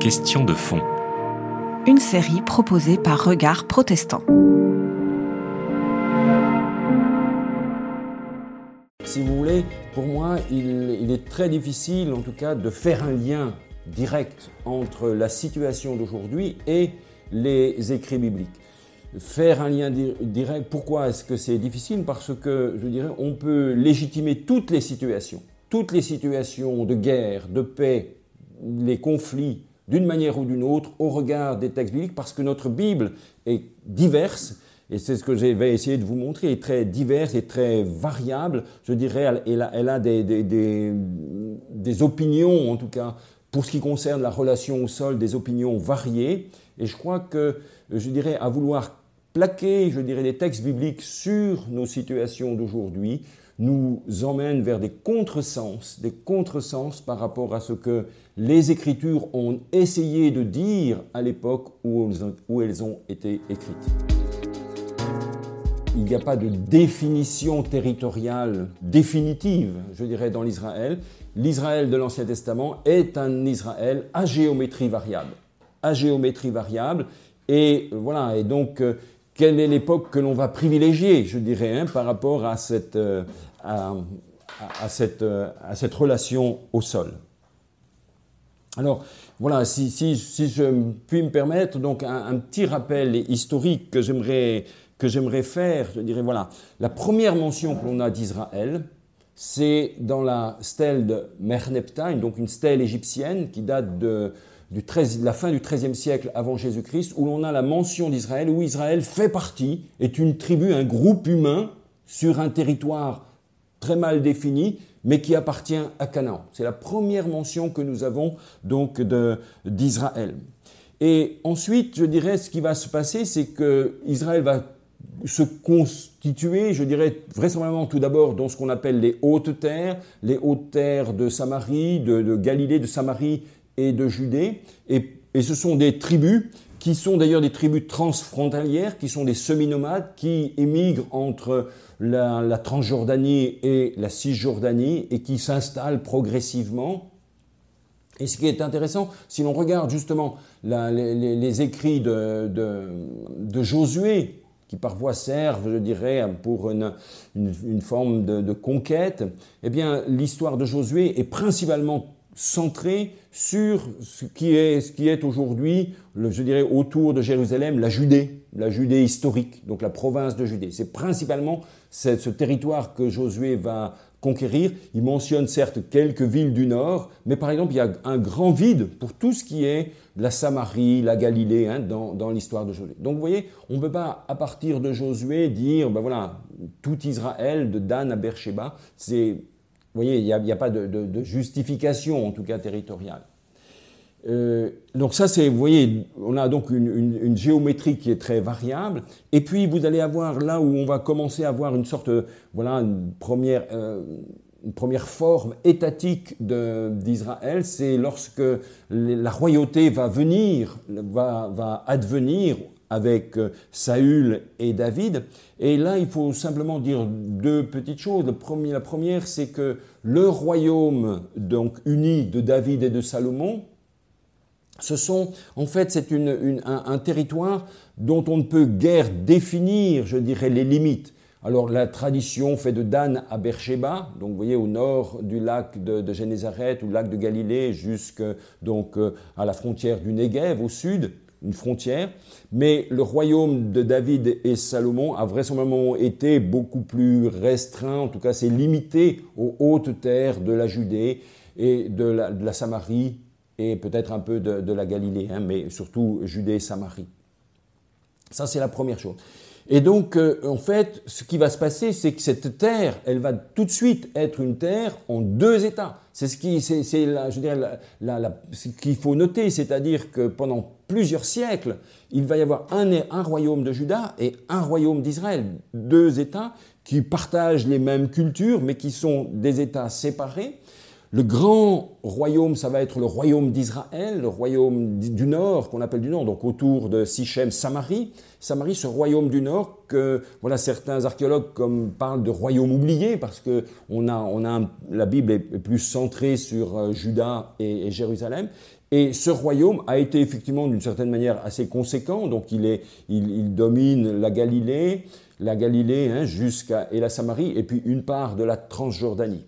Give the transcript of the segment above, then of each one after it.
Question de fond. Une série proposée par Regard Protestant. Si vous voulez, pour moi, il, il est très difficile, en tout cas, de faire un lien direct entre la situation d'aujourd'hui et les écrits bibliques. Faire un lien direct, pourquoi est-ce que c'est difficile? Parce que, je dirais, on peut légitimer toutes les situations, toutes les situations de guerre, de paix, les conflits, d'une manière ou d'une autre, au regard des textes bibliques, parce que notre Bible est diverse, et c'est ce que je vais essayer de vous montrer, est très diverse et très variable. Je dirais, elle, a, elle a des, des, des, des, opinions, en tout cas, pour ce qui concerne la relation au sol, des opinions variées. Et je crois que, je dirais, à vouloir plaquer, je dirais, des textes bibliques sur nos situations d'aujourd'hui, nous emmène vers des contresens, des contresens par rapport à ce que les Écritures ont essayé de dire à l'époque où, elles ont été écrites. Il n'y a pas de définition territoriale définitive, je dirais, dans l'Israël. L'Israël de l'Ancien Testament est un Israël à géométrie variable. À géométrie variable. Et voilà, et donc, euh, quelle est l'époque que l'on va privilégier, je dirais, hein, par rapport à cette, euh, à, cette, euh, à cette relation au sol. Alors voilà, si, si, je puis me permettre, donc un, petit rappel historique que j'aimerais que j'aimerais faire, je dirais voilà, la première mention que l'on a d'Israël, c'est dans la stèle de Merneptah, donc une stèle égyptienne qui date de, du 13, de la fin du XIIIe siècle avant Jésus-Christ, où l'on a la mention d'Israël, où Israël fait partie, est une tribu, un groupe humain sur un territoire très mal défini, mais qui appartient à Canaan. C'est la première mention que nous avons donc d'Israël. Et ensuite, je dirais, ce qui va se passer, c'est que Israël va se constituer, je dirais, vraisemblablement tout d'abord dans ce qu'on appelle les hautes terres, les hautes terres de Samarie, de, Galilée, de Samarie et de Judée. Et, et ce sont des tribus qui sont d'ailleurs des tribus transfrontalières, qui sont des semi-nomades, qui émigrent entre la, Transjordanie et la Cisjordanie et qui s'installent progressivement. Et ce qui est intéressant, si l'on regarde justement les, écrits de, Josué, qui parfois servent, je dirais, pour une, forme de, de, conquête, eh bien, l'histoire de Josué est principalement centrée sur ce qui est, est aujourd'hui, je dirais, autour de Jérusalem, la Judée, la Judée historique, donc la province de Judée. C'est principalement ce territoire que Josué va conquérir. Il mentionne certes quelques villes du nord, mais par exemple, il y a un grand vide pour tout ce qui est la Samarie, la Galilée, hein, dans, dans l'histoire de Josué. Donc vous voyez, on ne peut pas, à partir de Josué, dire, ben voilà, tout Israël, de Dan à Beersheba, c'est vous voyez, il n'y a, pas de, justification, en tout cas territoriale. Euh, donc ça, c'est, vous voyez, on a donc une, géométrie qui est très variable. Et puis, vous allez avoir là où on va commencer à avoir une sorte, voilà, une première, euh, une première forme étatique d'Israël, c'est lorsque la royauté va venir, va, va advenir avec euh, Saül et David. Et là, il faut simplement dire deux petites choses. la première, c'est que le royaume donc uni de David et de Salomon, ce sont, en fait, c'est un, territoire dont on ne peut guère définir, je dirais, les limites. Alors la tradition fait de Dan à Beersheba, donc vous voyez au nord du lac de, de Génézareth ou lac de Galilée, jusque donc euh, à la frontière du Negev au sud une frontière, mais le royaume de David et Salomon a vraisemblablement été beaucoup plus restreint, en tout cas c'est limité aux hautes terres de la Judée et de la, Samarie et peut-être un peu de, la Galilée, hein, mais surtout Judée et Samarie. Ça c'est la première chose. Et donc, euh, en fait, ce qui va se passer, c'est que cette terre, elle va tout de suite être une terre en deux états. C'est ce qui, c'est, je dirais, ce qu'il faut noter, c'est-à-dire que pendant plusieurs siècles, il va y avoir un, un royaume de Juda et un royaume d'Israël, deux États qui partagent les mêmes cultures, mais qui sont des États séparés. Le grand royaume, ça va être le royaume d'Israël, le royaume du nord, qu'on appelle du nord, donc autour de Sichem, Samarie. Samarie, ce royaume du nord que voilà certains archéologues comme parlent de royaume oublié parce que on a, on a la Bible est plus centrée sur euh, Juda et, Jérusalem. Et ce royaume a été effectivement d'une certaine manière assez conséquent. Donc il, est, il, domine la Galilée, la Galilée hein, jusqu'à et la Samarie, et puis une part de la Transjordanie.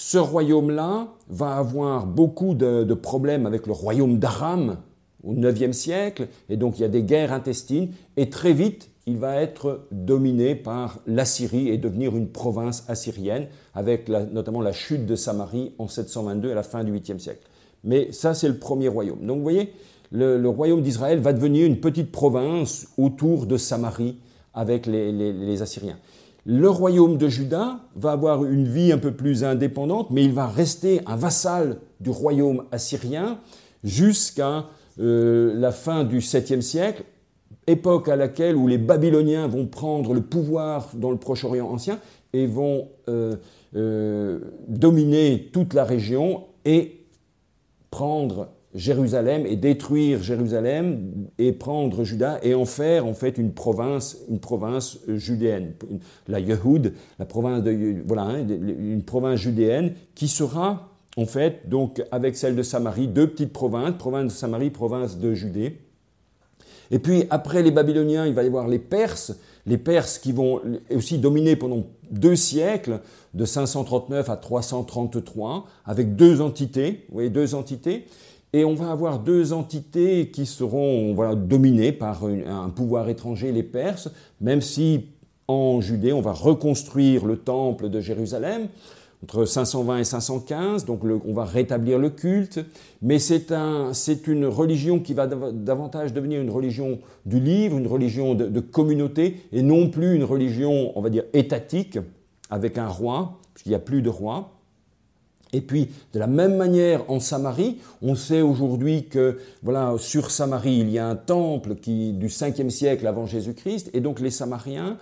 Ce royaume-là va avoir beaucoup de, problèmes avec le royaume d'Aram au IXe siècle, et donc il y a des guerres intestines, et très vite, il va être dominé par l'Assyrie et devenir une province assyrienne, avec notamment la chute de Samarie en 722 à la fin du 8e siècle. Mais ça, c'est le premier royaume. Donc vous voyez, le, royaume d'Israël va devenir une petite province autour de Samarie avec les Assyriens. Le royaume de Juda va avoir une vie un peu plus indépendante, mais il va rester un vassal du royaume assyrien jusqu'à euh, la fin du 7e siècle, époque à laquelle où les Babyloniens vont prendre le pouvoir dans le Proche-Orient ancien et vont euh, euh, dominer toute la région et prendre Jérusalem et détruire Jérusalem et prendre Juda et en faire en fait une province, une province judéenne, la Yehoud, la province de voilà, hein, une province judéenne qui sera en fait donc avec celle de Samarie deux petites provinces, province de Samarie, province de Judée. Et puis après les Babyloniens, il va y avoir les Perses, les Perses qui vont aussi dominer pendant deux siècles, de 539 à 333, avec deux entités, vous voyez, deux entités. Et on va avoir deux entités qui seront dominées par un pouvoir étranger, les Perses, même si en Judée, on va reconstruire le temple de Jérusalem entre 520 et 515, donc on va rétablir le culte, mais c'est un, une religion qui va davantage devenir une religion du livre, une religion de, de communauté, et non plus une religion, on va dire, étatique, avec un roi, puisqu'il n'y a plus de roi. Et puis, de la même manière, en Samarie, on sait aujourd'hui que, voilà, sur Samarie, il y a un temple qui, du 5e siècle avant Jésus-Christ, et donc les Samariens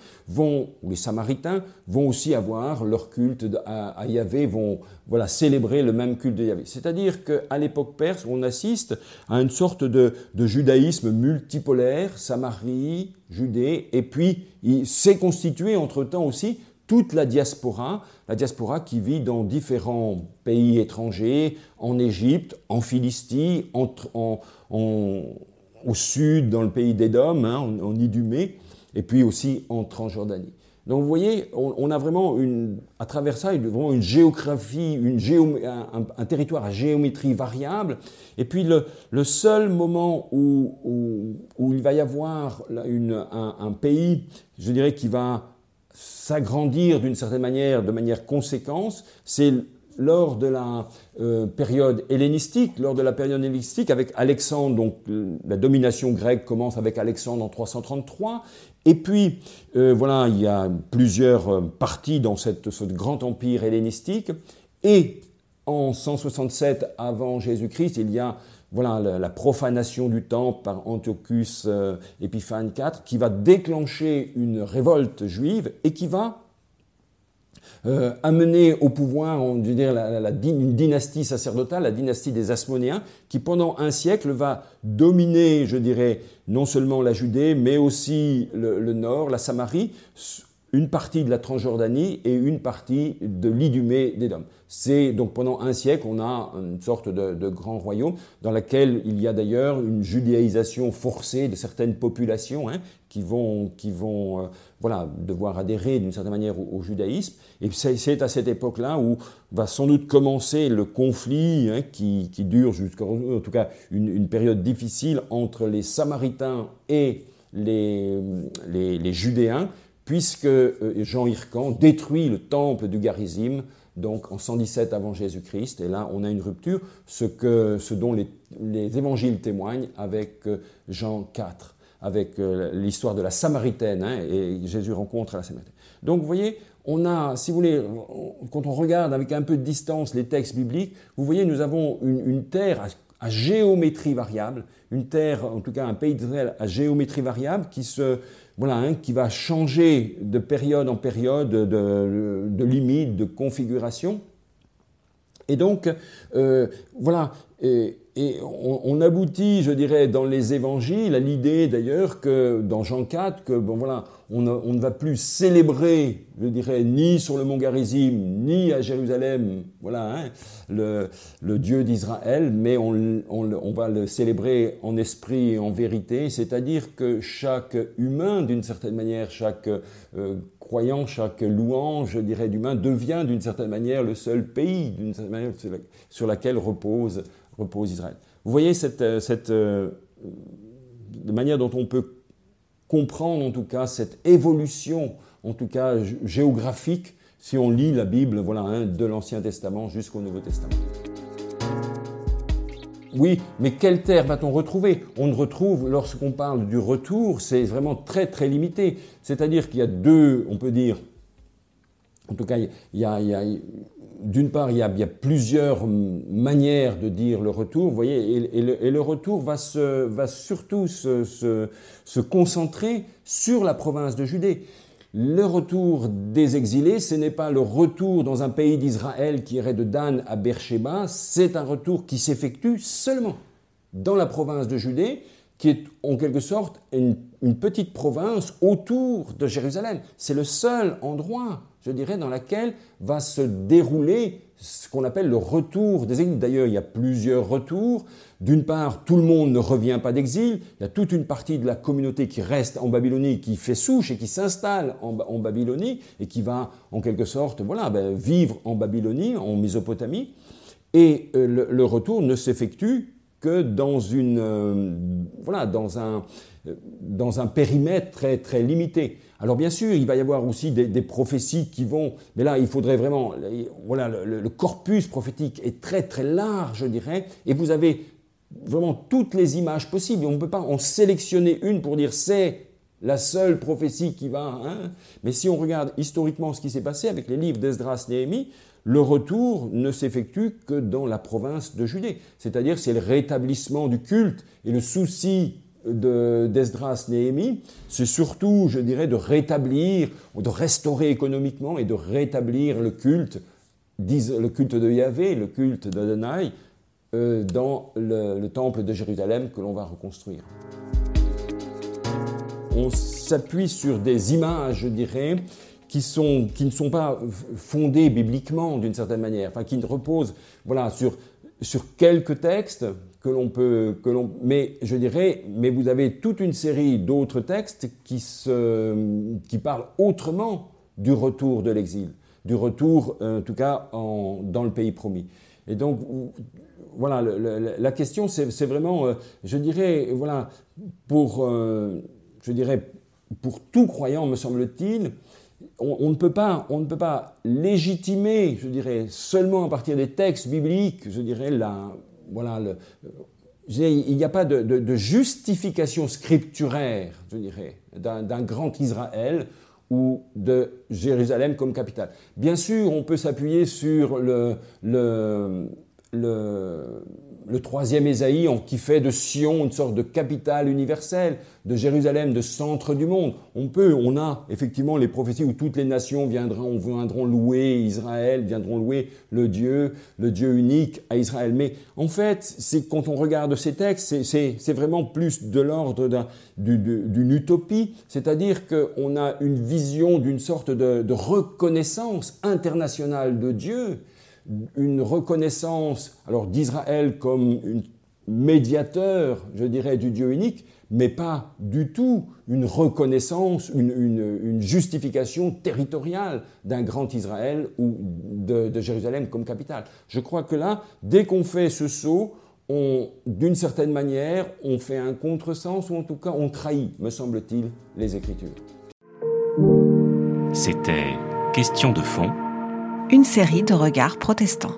les Samaritains, vont aussi avoir leur culte à, Yahvé, vont, voilà, célébrer le même culte de Yahvé. C'est-à-dire qu'à l'époque perse, on assiste à une sorte de, de judaïsme multipolaire, Samarie, Judée, et puis il s'est constitué entre-temps aussi toute la diaspora, la diaspora qui vit dans différents pays étrangers, en Égypte, en Philistie, au sud, dans le pays d'Édom, hein, en, Idumée, et puis aussi en Transjordanie. Donc vous voyez, on, a vraiment une, à travers ça, vraiment une géographie, une un, territoire à géométrie variable. Et puis le, seul moment où, où, il va y avoir un, pays, je dirais, qui va s'agrandir d'une certaine manière, de manière conséquence, c'est lors de la euh, période hellénistique, lors de la période hellénistique avec Alexandre, donc la domination grecque commence avec Alexandre en 333, et puis euh, voilà, il y a plusieurs euh, parties dans cette, ce grand empire hellénistique, et en 167 avant Jésus-Christ, il y a voilà la, profanation du temple par Antiochus euh, Épiphane IV, qui va déclencher une révolte juive et qui va euh, amener au pouvoir on dire, une dynastie sacerdotale, la dynastie des Asmonéens, qui pendant un siècle va dominer, je dirais, non seulement la Judée, mais aussi le, nord, la Samarie, une partie de la Transjordanie et une partie de l'Idumée d'Édom. C'est donc pendant un siècle, on a une sorte de, grand royaume dans lequel il y a d'ailleurs une judéisation forcée de certaines populations hein, qui vont, qui vont euh, voilà, devoir adhérer d'une certaine manière au, judaïsme. Et c'est à cette époque-là où va sans doute commencer le conflit hein, qui, qui, dure jusqu'à, en tout cas, une, période difficile entre les Samaritains et les Judéens, puisque euh, Jean Hircan détruit le temple du Garizim donc en 117 avant Jésus-Christ, et là on a une rupture, ce, dont les, évangiles témoignent avec euh, Jean 4, avec euh, l'histoire de la Samaritaine, hein, et Jésus rencontre la Samaritaine. Donc vous voyez, on a, si vous voulez, quand on regarde avec un peu de distance les textes bibliques, vous voyez, nous avons une, terre à, géométrie variable, une terre, en tout cas un pays d'Israël à géométrie variable qui se voilà, hein, qui va changer de période en période, de, limite, de configuration. Et donc, euh, voilà, on, aboutit, je dirais, dans les évangiles à l'idée d'ailleurs que dans Jean 4, que bon voilà, on, ne va plus célébrer, je dirais, ni sur le mont Garizim, ni à Jérusalem, voilà, hein, le, Dieu d'Israël, mais on, va le célébrer en esprit et en vérité, c'est-à-dire que chaque humain, d'une certaine manière, chaque euh, croyant, chaque louange, je dirais, d'humain, devient d'une certaine manière le seul pays, d'une certaine manière, sur laquelle repose, repose Israël. Vous voyez cette, euh, cette euh, manière dont on peut comprendre en tout cas cette évolution, en tout cas géographique, si on lit la Bible, voilà, hein, de l'Ancien Testament jusqu'au Nouveau Testament. Oui, mais quelle terre va-t-on retrouver? On retrouve, lorsqu'on parle du retour, c'est vraiment très très limité. C'est-à-dire qu'il y a deux, on peut dire, en tout cas, il y a, d'une part, il y, a, plusieurs manières de dire le retour, vous voyez, et, le, retour va, surtout se, concentrer sur la province de Judée. Le retour des exilés, ce n'est pas le retour dans un pays d'Israël qui irait de Dan à Beersheba, c'est un retour qui s'effectue seulement dans la province de Judée, qui est en quelque sorte une, petite province autour de Jérusalem. C'est le seul endroit, je dirais, dans lequel va se dérouler ce qu'on appelle le retour des exilés. D'ailleurs, il y a plusieurs retours. D'une part, tout le monde ne revient pas d'exil. Il y a toute une partie de la communauté qui reste en Babylonie, qui fait souche et qui s'installe en, Babylonie et qui va, en quelque sorte, voilà, ben, vivre en Babylonie, en Mésopotamie. Et euh, le retour ne s'effectue que dans, une, euh, voilà, dans, un, dans un périmètre très, très limité. Alors bien sûr, il va y avoir aussi des, prophéties qui vont, mais là, il faudrait vraiment, voilà, le, corpus prophétique est très très large, je dirais, et vous avez vraiment toutes les images possibles. On ne peut pas en sélectionner une pour dire c'est la seule prophétie qui va. Hein. Mais si on regarde historiquement ce qui s'est passé avec les livres d'Esdras, Néhémie, le retour ne s'effectue que dans la province de Judée. C'est-à-dire c'est le rétablissement du culte et le souci d'Esdras Néhémie, c'est surtout, je dirais, de rétablir, de restaurer économiquement et de rétablir le culte, le culte de Yahvé, le culte d'Adonai, euh, dans le temple de Jérusalem que l'on va reconstruire. On s'appuie sur des images, je dirais, qui, sont, qui ne sont pas fondées bibliquement d'une certaine manière, enfin qui reposent voilà, sur, sur quelques textes que l'on peut, que l'on, mais je dirais, mais vous avez toute une série d'autres textes qui, se, qui parlent autrement du retour de l'exil, du retour, en tout cas, en, dans le pays promis. Et donc, voilà, la question, c'est vraiment, euh, je dirais, voilà, pour, euh, je dirais, pour tout croyant, me semble-t-il, on, ne peut pas, on ne peut pas légitimer, je dirais, seulement à partir des textes bibliques, je dirais, la, voilà, il n'y a pas de, justification scripturaire, je dirais, d'un grand Israël ou de Jérusalem comme capitale. Bien sûr, on peut s'appuyer sur le, le troisième Ésaïe qui fait de Sion une sorte de capitale universelle, de Jérusalem, de centre du monde. On peut, on a effectivement les prophéties où toutes les nations viendront, viendront louer Israël, viendront louer le Dieu, le Dieu unique à Israël. Mais en fait, c'est quand on regarde ces textes, c'est vraiment plus de l'ordre d'une utopie, c'est-à-dire qu'on a une vision d'une sorte de reconnaissance internationale de Dieu une reconnaissance alors d'Israël comme un médiateur, je dirais, du Dieu unique, mais pas du tout une reconnaissance, une, justification territoriale d'un grand Israël ou de, Jérusalem comme capitale. Je crois que là, dès qu'on fait ce saut, d'une certaine manière, on fait un contresens ou en tout cas on trahit, me semble-t-il, les Écritures. C'était Question de fond une série de regards protestants.